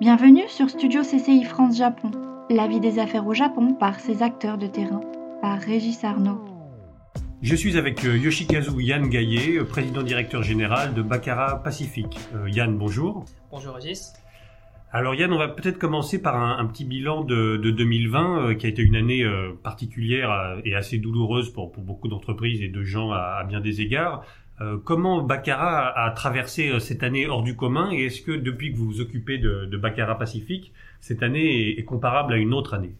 Bienvenue sur Studio CCI France Japon, la vie des affaires au Japon par ses acteurs de terrain, par Régis Arnaud. Je suis avec euh, Yoshikazu Yann Gaillet, euh, président directeur général de Baccarat Pacifique. Euh, Yann, bonjour. Bonjour Régis. Alors Yann, on va peut-être commencer par un, petit bilan de, 2020 qui a été une année particulière et assez douloureuse pour, beaucoup d'entreprises et de gens à bien des égards. Euh, comment Baccarat a, traversé euh, cette année hors du commun et est-ce que depuis que vous vous occupez de, de Baccarat Pacifique, cette année est, comparable à une autre année?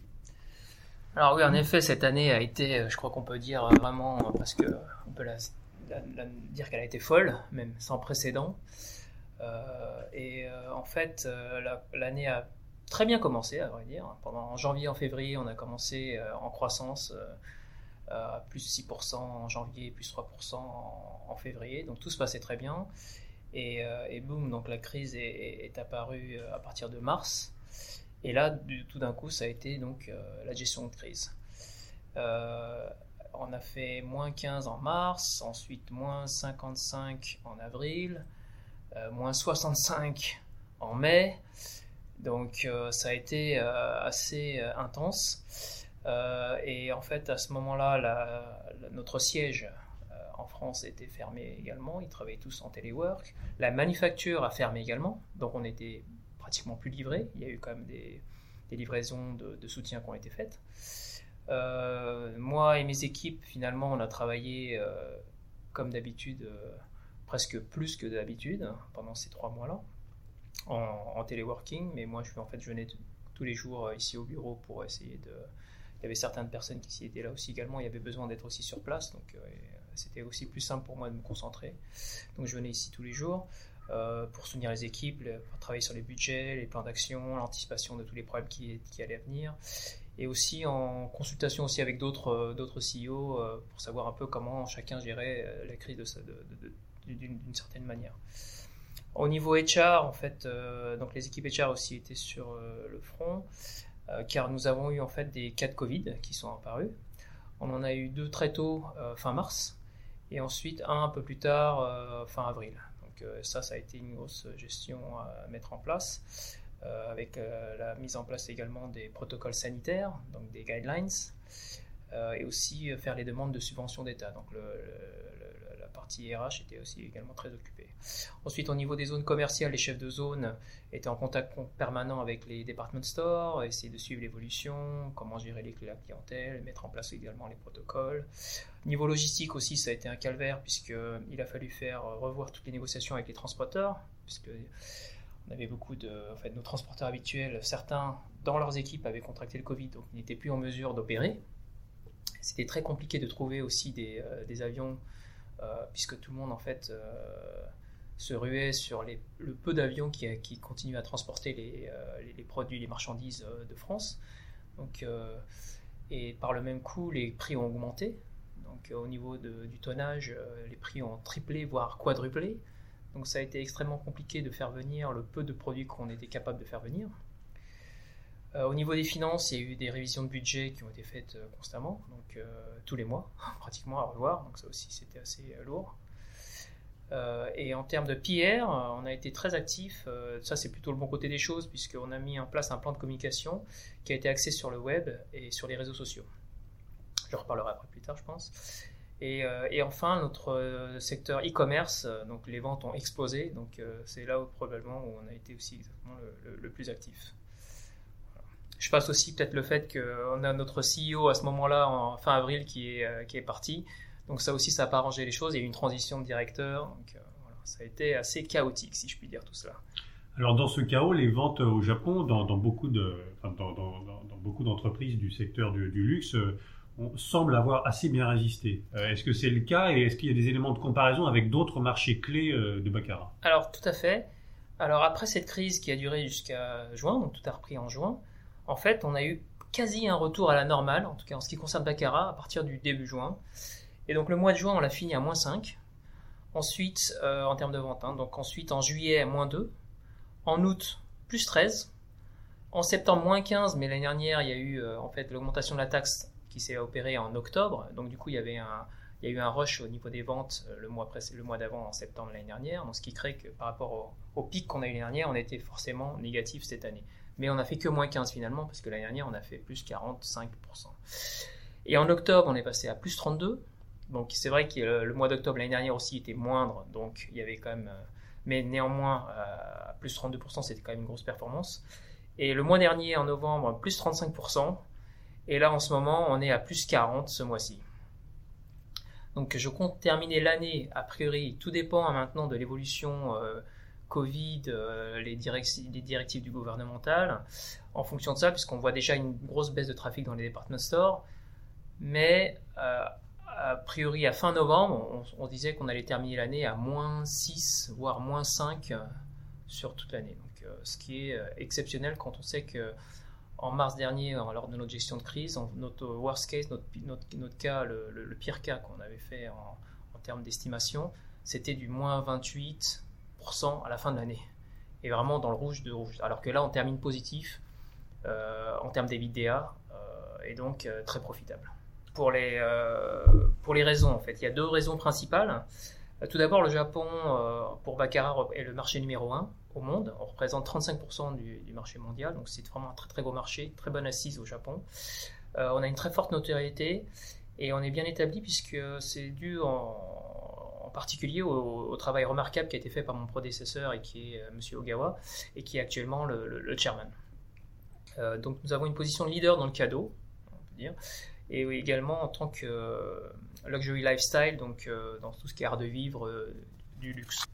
Alors oui, en effet, cette année a été, euh, je crois qu'on peut dire vraiment, parce que on peut dire qu'elle a été folle, même sans précédent. et en fait, l'année a très bien commencé, à vrai dire. Pendant en janvier, en février, on a commencé en croissance plus 6% en janvier, plus 3% en, février. Donc tout se passait très bien. Et, euh, et boum, donc la crise est, apparue euh, à partir de mars. Et là, tout d'un coup, ça a été donc la gestion de crise. on a fait moins 15 en mars, ensuite moins 55 en avril, moins 65 en mai. Donc ça a été assez intense. Euh, et en fait, à ce moment-là, notre siège euh, en France était fermé également. Ils travaillaient tous en téléwork. La manufacture a fermé également, donc on était pratiquement plus livrés. Il y a eu quand même des, livraisons de, soutien qui ont été faites. Euh, moi et mes équipes, finalement, on a travaillé comme d'habitude, presque plus que d'habitude pendant ces trois mois-là, en, téléworking. Mais moi, je, en fait, tous les jours ici au bureau pour essayer de il y avait certaines personnes qui étaient là aussi également. Il y avait besoin d'être aussi sur place. Donc, euh, c'était aussi plus simple pour moi de me concentrer. Donc, je venais ici tous les jours euh, pour soutenir les équipes, pour travailler sur les budgets, les plans d'action, l'anticipation de tous les problèmes qui, qui, allaient venir. Et aussi en consultation aussi avec d'autres euh, d'autres CEO pour savoir un peu comment chacun gérait la crise d'une certaine manière. Au niveau HR, en fait, donc les équipes HR aussi étaient sur le front. Euh, car nous avons eu en fait des cas de Covid qui sont apparus. On en a eu deux très tôt, euh, fin mars, et ensuite un un peu plus tard, euh, fin avril. Donc ça, ça a été une grosse gestion à mettre en place, avec la mise en place également des protocoles sanitaires, donc des guidelines, et aussi faire les demandes de subventions d'État. Partie RH était aussi également très occupée. Ensuite, au niveau des zones commerciales, les chefs de zone étaient en contact permanent avec les department stores, essayer de suivre l'évolution, comment gérer les la clientèle, mettre en place également les protocoles. Niveau logistique aussi, ça a été un calvaire puisqu'il a fallu faire revoir toutes les négociations avec les transporteurs, puisque on avait beaucoup de, nos transporteurs habituels, certains dans leurs équipes avaient contracté le Covid, donc ils n'étaient plus en mesure d'opérer. C'était très compliqué de trouver aussi des, euh, avions euh, puisque tout le monde en fait euh, se ruait sur le peu d'avions qui, qui continuent à transporter les, euh, produits, les marchandises de France. Donc, et par le même coup, les prix ont augmenté. Donc au niveau du tonnage, les prix ont triplé, voire quadruplé. Donc ça a été extrêmement compliqué de faire venir le peu de produits qu'on était capable de faire venir. Euh, au niveau des finances, il y a eu des révisions de budget qui ont été faites euh, constamment, donc euh, tous les mois, pratiquement à revoir, donc ça aussi c'était assez lourd. et en termes de PR, on a été très actif. ça, c'est plutôt le bon côté des choses, puisqu'on a mis en place un plan de communication qui a été axé sur le web et sur les réseaux sociaux. Je reparlerai après plus tard, je pense. Et, enfin, notre secteur e-commerce, donc les ventes ont explosé. Donc c'est là probablement où on a été aussi exactement le plus actif. Je passe aussi peut-être le fait qu'on a notre CEO à ce moment-là, en fin avril, qui est, euh, qui est parti. Donc ça aussi, ça n'a pas arrangé les choses. Il y a eu une transition de directeur. Donc euh, voilà, ça a été assez chaotique, si je puis dire tout cela. Alors dans ce chaos, les ventes au Japon, dans, beaucoup de, dans, dans, beaucoup d'entreprises du secteur du, luxe, euh, on semble avoir assez bien résisté. est-ce que c'est le cas et est-ce qu'il y a des éléments de comparaison avec d'autres marchés clés de Baccarat? Alors tout à fait. Alors après cette crise qui a duré jusqu'à juin, donc tout a repris en juin, en fait, on a eu quasi un retour à la normale, en tout cas en ce qui concerne Baccarat, à partir du début juin. Et donc le mois de juin, on l'a fini à moins 5. Ensuite, euh, en termes de vente, hein, donc ensuite en juillet, moins 2. En août, plus 13. En septembre, moins 15, mais l'année dernière, il y a eu euh, en fait l'augmentation de la taxe qui s'est opérée en octobre. Donc du coup, il y avait un, il y a eu un rush au niveau des ventes le mois, le mois d'avant, en septembre l'année dernière, ce qui crée que par rapport au, pic qu'on a eu l'année dernière, on était forcément négatif cette année. Mais on a fait que moins 15 finalement, parce que l'année dernière, on a fait plus 45%. Et en octobre, on est passé à plus 32. Donc c'est vrai que le, mois d'octobre l'année dernière aussi était moindre, donc il y avait quand même... mais néanmoins, plus 32%, c'était quand même une grosse performance. Et le mois dernier, en novembre, plus 35%. Et là, en ce moment, on est à plus 40 ce mois-ci. Donc je compte terminer l'année, a priori, tout dépend hein, maintenant de l'évolution euh, Covid, euh, les, directives, du gouvernemental, en fonction de ça, puisqu'on voit déjà une grosse baisse de trafic dans les department stores. Mais euh, a priori, à fin novembre, on, disait qu'on allait terminer l'année à moins 6, voire moins 5 sur toute l'année. Donc, ce qui est exceptionnel quand on sait que en mars dernier, lors de notre gestion de crise, notre worst case, notre, cas, le, pire cas qu'on avait fait en, termes d'estimation, c'était du moins 28% à la fin de l'année. Et vraiment dans le rouge de rouge. Alors que là, on termine positif euh, en termes d'EBITDA euh, et donc euh, très profitable. Pour les, pour les raisons, en fait, il y a deux raisons principales. Tout d'abord, le Japon, pour Baccarat, est le marché numéro 1 au monde. On représente 35% du, marché mondial, donc c'est vraiment un très très beau marché, très bonne assise au Japon. Euh, on a une très forte notoriété et on est bien établi puisque c'est dû en, particulier au, travail remarquable qui a été fait par mon prédécesseur et qui est. Euh, Monsieur Ogawa et qui est actuellement le, chairman. Euh, donc nous avons une position de leader dans le cadeau, on peut dire, et également en tant que luxury lifestyle, donc dans tout ce qui est art de vivre, du luxe.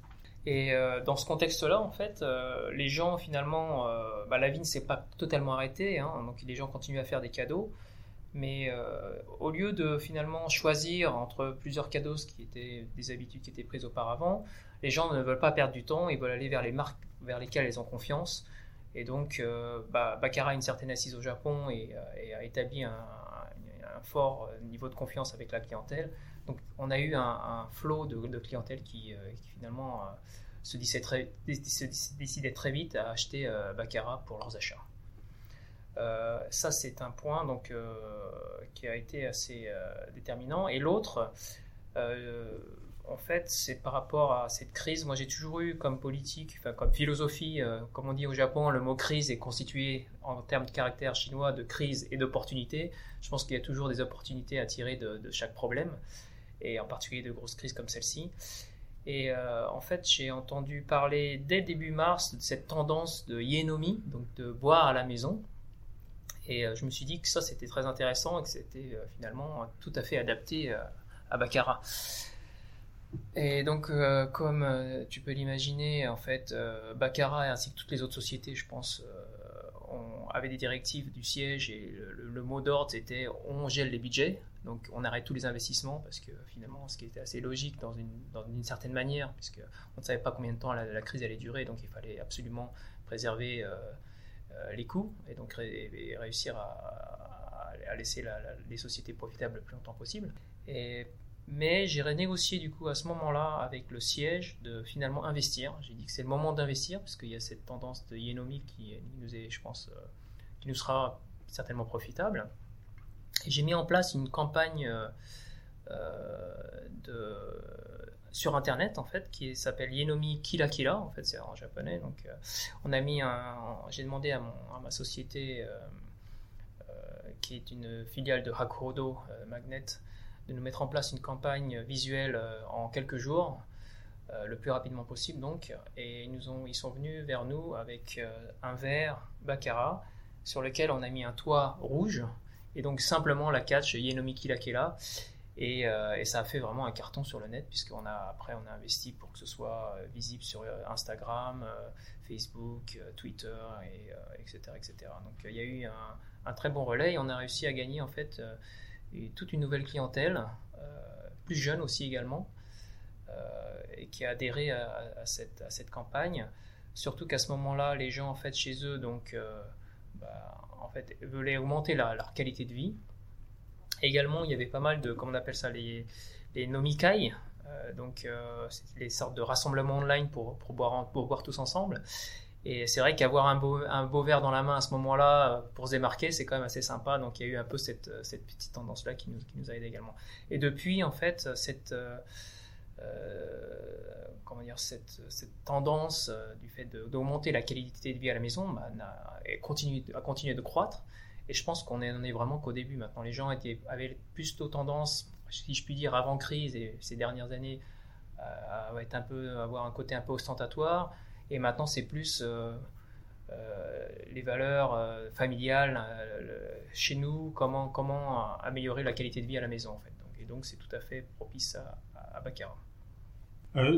Et euh, dans ce contexte-là, en fait, euh, les gens, finalement, euh, bah, la vie ne s'est pas totalement arrêtée, hein, donc les gens continuent à faire des cadeaux. Mais au lieu de finalement choisir entre plusieurs cadeaux, ce qui étaient des habitudes qui étaient prises auparavant, les gens ne veulent pas perdre du temps, ils veulent aller vers les marques vers lesquelles ils ont confiance. Et donc, bah, Baccarat a une certaine assise au Japon et, a établi un, fort niveau de confiance avec la clientèle. Donc on a eu un, flot de, clientèle qui, euh, finalement euh, se, décidait très, vite à acheter euh, Baccarat pour leurs achats. Ça, c'est un point donc, qui a été assez déterminant. Et l'autre, en fait, c'est par rapport à cette crise. Moi, j'ai toujours eu comme politique, comme philosophie, comme on dit au Japon, le mot crise est constitué en termes de caractère chinois de crise et d'opportunité. Je pense qu'il y a toujours des opportunités à tirer de chaque problème et en particulier de grosses crises comme celle-ci. Et euh, en fait, j'ai entendu parler dès début mars de cette tendance de Yenomi, donc de boire à la maison. Et euh, je me suis dit que ça, c'était très intéressant et que c'était euh, finalement tout à fait adapté à Baccarat. Et donc, comme tu peux l'imaginer, en fait, Baccarat ainsi que toutes les autres sociétés, je pense, on avait des directives du siège et le, mot d'ordre c'était on gèle les budgets, donc on arrête tous les investissements parce que finalement ce qui était assez logique dans une, certaine manière, puisque on ne savait pas combien de temps la, crise allait durer, donc il fallait absolument préserver euh, euh, les coûts et donc réussir à, laisser les sociétés profitables le plus longtemps possible. Mais j'ai renégocié du coup à ce moment-là avec le siège de finalement investir. J'ai dit que c'est le moment d'investir parce qu'il y a cette tendance de Yenomi qui nous est, je pense, euh, qui nous sera certainement profitable. J'ai mis en place une campagne euh, euh, de, sur internet en fait qui s'appelle Yenomi Kila Kila en fait c'est en japonais donc on a mis un j'ai demandé à, mon, à, ma société qui est une filiale de Hakuhodo Magnet de nous mettre en place une campagne visuelle euh, en quelques jours, euh, le plus rapidement possible donc. Et ils, nous ont, ils sont venus vers nous avec euh, un verre Baccarat sur lequel on a mis un toit rouge et donc simplement la catch Yenomiki Lakela. Et, et, ça a fait vraiment un carton sur le net puisqu'on a après on a investi pour que ce soit visible sur Instagram, Facebook, Twitter et etc etc. Donc il y a eu un, très bon relais et on a réussi à gagner en fait toute une nouvelle clientèle, euh, plus jeune aussi également, euh, et qui a adhéré à, cette, campagne. Surtout qu'à ce moment-là, les gens en fait chez eux donc euh, bah, en fait voulaient augmenter leur qualité de vie. Également, il y avait pas mal de, comment on appelle ça, les, les nomikai, donc les sortes de rassemblements online pour, pour, boire, tous ensemble. Et c'est vrai qu'avoir un beau, verre dans la main à ce moment-là pour se démarquer, c'est quand même assez sympa. Donc il y a eu un peu cette, cette petite tendance-là qui nous, a aidé également. Et depuis, en fait, cette, tendance du fait d'augmenter la qualité de vie à la maison bah, a, continué, a continué de croître. Et je pense qu'on n'en est, vraiment qu'au début maintenant. Les gens étaient, avaient plutôt tendance, si je puis dire, avant crise et ces dernières années, à être un peu, avoir un côté un peu ostentatoire. Et maintenant, c'est plus euh, euh, les valeurs euh, familiales chez nous, comment, comment améliorer la qualité de vie à la maison, en fait. Et donc, c'est tout à fait propice à, à, Baccarat.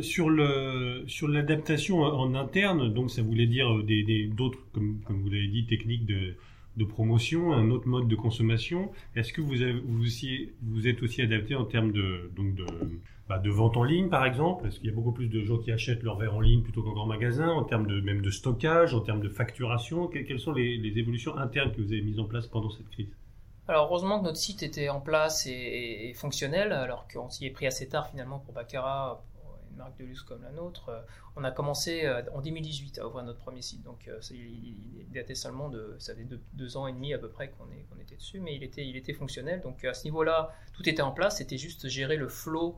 sur le sur l'adaptation en interne, donc ça voulait dire des d'autres, comme vous l'avez dit, techniques de de promotion, un autre mode de consommation. Est-ce que vous, vous, aussi, vous êtes aussi adapté en termes de, donc de, bah, de vente en ligne, par exemple? Est-ce qu'il y a beaucoup plus de gens qui achètent leur verre en ligne plutôt qu'en grand magasin, en termes de, même de stockage, en termes de facturation? Quelles sont les, évolutions internes que vous avez mises en place pendant cette crise? Alors heureusement que notre site était en place et, fonctionnel, alors qu'on s'y est pris assez tard finalement pour Baccarat, marque de luxe comme la nôtre, euh, on a commencé euh, en 2018 à ouvrir notre premier site. Donc euh, il, datait seulement de, ça fait deux, ans et demi à peu près qu'on était dessus, mais il était, il était fonctionnel. Donc à ce niveau-là, tout était en place. C'était juste gérer le flow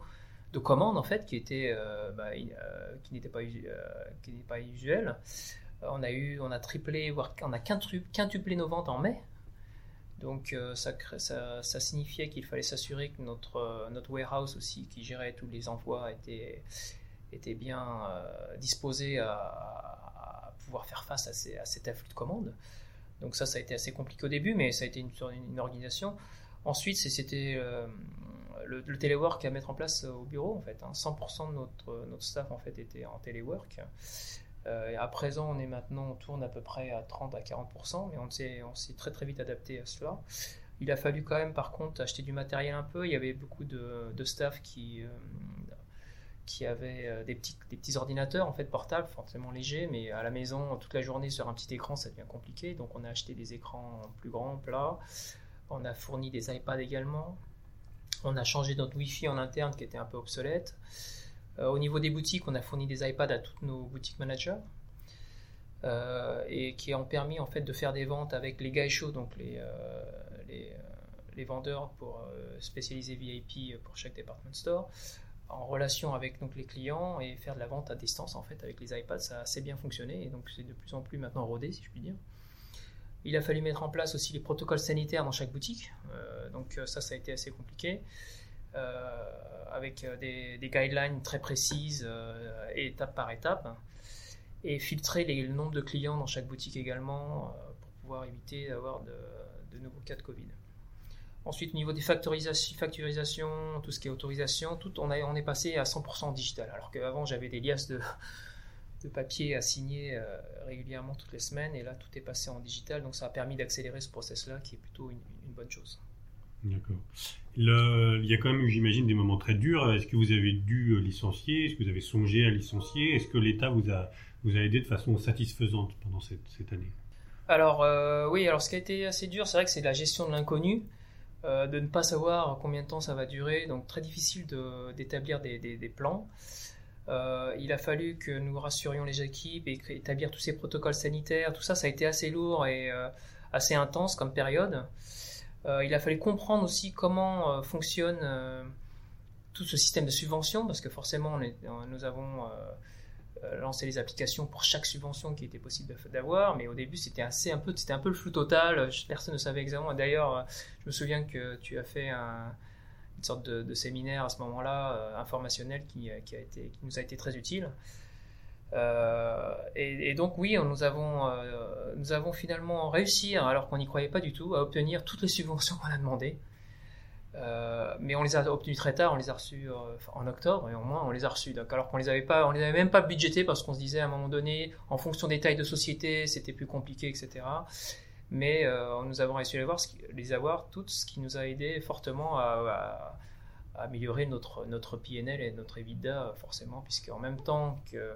de commandes en fait qui était, bah, qui n'était pas, pas usuel. On a eu, on a triplé, voire on a quintuplé nos ventes en mai. Donc ça, ça, signifiait qu'il fallait s'assurer que notre, notre warehouse aussi, qui gérait tous les envois, était, était bien euh, disposé à, pouvoir faire face à, cet afflux de commandes. Donc ça, ça a été assez compliqué au début, mais ça a été une, une organisation. Ensuite, c'était euh, le, le, téléwork à mettre en place au bureau, en fait. 100% hein. de notre, notre staff, en fait, était en téléwork. Euh, à présent, on est maintenant, on tourne à peu près à 30 à 40%, mais on s'est, très très vite adapté à cela. Il a fallu quand même, par contre, acheter du matériel un peu. Il y avait beaucoup de, staff qui, euh, des petits, des petits ordinateurs en fait portables, forcément légers, mais à la maison toute la journée sur un petit écran ça devient compliqué. Donc on a acheté des écrans plus grands, plats. On a fourni des iPads également. On a changé notre Wi-Fi en interne qui était un peu obsolète. Euh, au niveau des boutiques, on a fourni des iPads à tous nos boutiques managers. Euh, et qui ont permis en fait de faire des ventes avec les gaisho, donc les, les, vendeurs pour spécialiser VIP pour chaque department store, en relation avec donc, les clients et faire de la vente à distance en fait avec les iPads, ça a assez bien fonctionné et donc c'est de plus en plus maintenant rodé si je puis dire. Il a fallu mettre en place aussi les protocoles sanitaires dans chaque boutique, euh, donc euh, ça ça a été assez compliqué. Euh, avec des, guidelines très précises, étape par étape, et filtrer le nombre de clients dans chaque boutique également pour pouvoir éviter d'avoir de, nouveaux cas de Covid. Ensuite, au niveau des facturisations, tout ce qui est autorisation, tout, on, est passé à 100% en digital. Alors qu'avant, j'avais des liasses de, de papier à signer euh, régulièrement toutes les semaines. Et là, tout est passé en digital. Donc, ça a permis d'accélérer ce process-là, qui est plutôt une, bonne chose. D'accord. Il y a quand même, j'imagine, des moments très durs. Est-ce que vous avez dû euh, licencier? Est-ce que vous avez songé à licencier? Est-ce que l'État vous a, vous a aidé de façon satisfaisante pendant cette, année? Alors, euh, oui, alors ce qui a été assez dur, c'est vrai que c'est la gestion de l'inconnu. Euh, de ne pas savoir combien de temps ça va durer, donc très difficile d'établir des, plans. Il a fallu que nous rassurions les équipes et établir tous ces protocoles sanitaires. Tout ça, ça a été assez lourd et assez intense comme période. Il a fallu comprendre aussi comment fonctionne tout ce système de subvention, parce que forcément, nous avons euh, lancer les applications pour chaque subvention qui était possible d'avoir, mais au début c'était assez un peu c'était un peu le flou total. Personne ne savait exactement. D'ailleurs, euh, je me souviens que tu as fait un, une sorte de, séminaire à ce moment-là euh, informationnel qui nous a été très utile. Et, donc oui, nous avons, nous avons finalement réussi, alors qu'on n'y croyait pas du tout, à obtenir toutes les subventions qu'on a demandées. Euh, mais on les a obtenus très tard, on les a reçus euh, en octobre et au moins on les a reçus. Donc, alors qu'on les avait pas, on les avait même pas budgétés parce qu'on se disait à un moment donné, en fonction des tailles de société, c'était plus compliqué, etc. Mais euh, nous avons réussi à les, voir, les avoir toutes, ce qui nous a aidé fortement à, améliorer notre notre PNL et notre EBITDA forcément, puisque en même temps que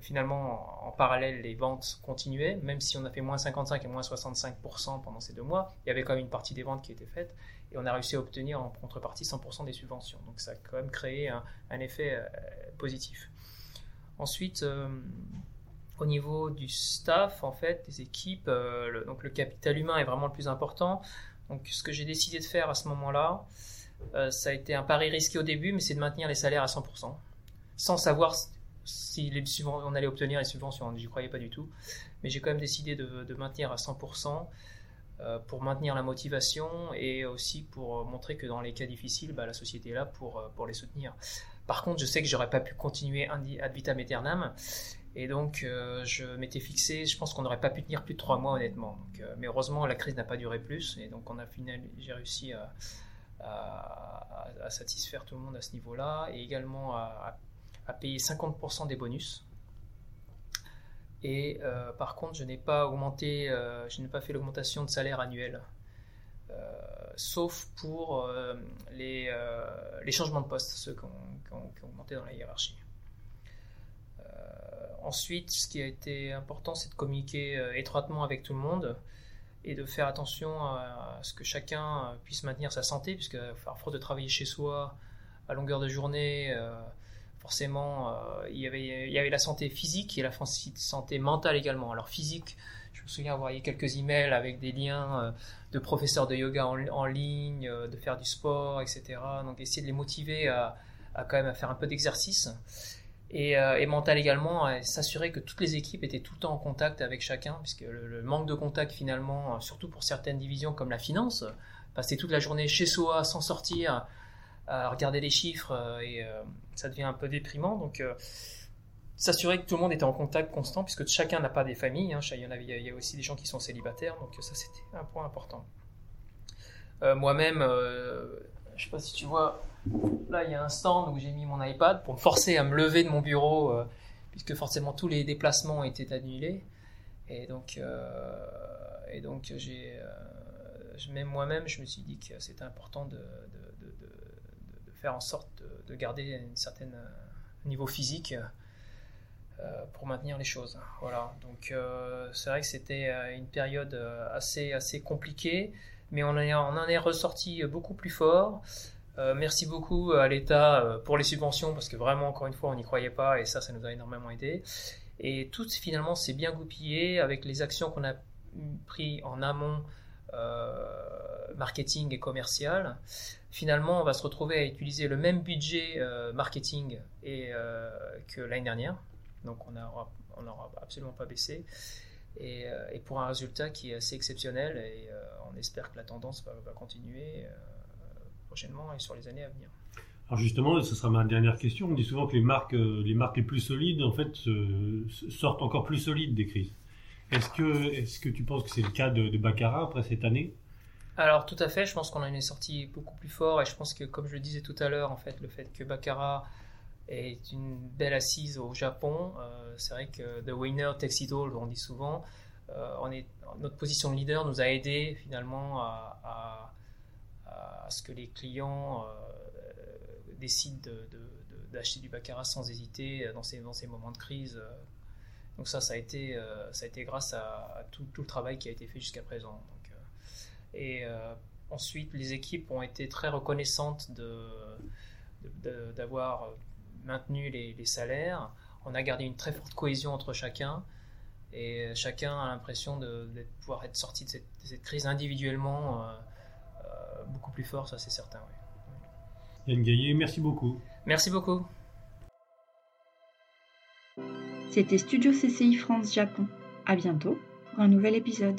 finalement, en parallèle, les ventes continuaient, même si on a fait moins 55 et moins 65% pendant ces deux mois, il y avait quand même une partie des ventes qui était faite et on a réussi à obtenir en contrepartie 100% des subventions. Donc ça a quand même créé un, effet euh, positif. Ensuite, euh, au niveau du staff, en fait, des équipes, donc le capital humain est vraiment le plus important. Donc ce que j'ai décidé de faire à ce moment-là, ça a été un pari risqué au début, mais c'est de maintenir les salaires à 100%, sans savoir si les on allait obtenir les subventions, j'y croyais pas du tout. Mais j'ai quand même décidé de, maintenir à 100% euh, pour maintenir la motivation et aussi pour euh, montrer que dans les cas difficiles, bah, la société est là pour, euh, pour les soutenir. Par contre, je sais que j'aurais pas pu continuer ad vitam aeternam. Et donc, je m'étais fixé, je pense qu'on n'aurait pas pu tenir plus de trois mois, honnêtement. mais heureusement, la crise n'a pas duré plus. Et donc, on a j'ai réussi à, satisfaire tout le monde à ce niveau-là. Et également à payer 50% des bonus. Et euh, par contre, je n'ai pas augmenté, euh, je n'ai pas fait l'augmentation de salaire annuel, euh, sauf pour les, les, changements de poste, ceux qui ont, augmenté dans la hiérarchie. ensuite, ce qui a été important, c'est de communiquer étroitement avec tout le monde et de faire attention à ce que chacun puisse maintenir sa santé, puisque à force de travailler chez soi à longueur de journée, forcément, euh, il, y avait, la santé physique et la santé mentale également. Alors physique, je me souviens avoir envoyé quelques emails avec des liens euh, de professeurs de yoga en, ligne, euh, de faire du sport, etc. Donc essayer de les motiver à, quand même à faire un peu d'exercice. Et, mental également, s'assurer que toutes les équipes étaient tout le temps en contact avec chacun, puisque le, manque de contact finalement, surtout pour certaines divisions comme la finance, passer toute la journée chez soi sans sortir, à regarder les chiffres euh, et euh, ça devient un peu déprimant. Donc, euh, s'assurer que tout le monde était en contact constant, puisque chacun n'a pas des familles. Hein. Il, y il y a aussi des gens qui sont célibataires, donc ça c'était un point important. Moi-même, je sais pas si tu vois, là il y a un stand où j'ai mis mon iPad pour me forcer à me lever de mon bureau, puisque forcément tous les déplacements étaient annulés. Et donc, et donc j'ai, même moi-même, je me suis dit que c'était important de faire en sorte de, garder un certain euh, niveau physique euh, pour maintenir les choses. Voilà. Donc euh, c'est vrai que c'était une période assez assez compliquée, mais on, en est ressorti beaucoup plus fort. merci beaucoup à l'État pour les subventions parce que vraiment encore une fois on n'y croyait pas et ça ça nous a énormément aidé. Et tout finalement s'est bien goupillé avec les actions qu'on a pris en amont marketing et commercial finalement, on va se retrouver à utiliser le même budget euh, marketing et, euh, que l'année dernière. Donc, on n'aura on absolument pas baissé. Euh, et, pour un résultat qui est assez exceptionnel. Et on espère que la tendance va, continuer prochainement et sur les années à venir. Alors justement, ce sera ma dernière question. On dit souvent que les marques, les marques les plus solides, en fait, sortent encore plus solides des crises. Est-ce que, est-ce que tu penses que c'est le cas de, de Baccarat après cette année? Alors tout à fait, je pense qu'on en est sorti beaucoup plus fort et je pense que comme je le disais tout à l'heure, en fait, le fait que Baccarat est une belle assise au Japon, euh, c'est vrai que the winner takes it all, on dit souvent. Euh, on est, notre position de leader nous a aidé finalement à, ce que les clients euh, décident d'acheter du Baccarat sans hésiter dans ces, dans ces moments de crise. Donc ça, ça a été, ça a été grâce à, tout, tout, le travail qui a été fait jusqu'à présent. Et euh, ensuite, les équipes ont été très reconnaissantes d'avoir maintenu les, salaires. On a gardé une très forte cohésion entre chacun. Et chacun a l'impression de, pouvoir être sorti de cette, crise individuellement euh, euh, beaucoup plus fort, ça c'est certain. Yann Gaillet, merci beaucoup. Merci beaucoup. C'était Studio CCI France Japon. À bientôt pour un nouvel épisode.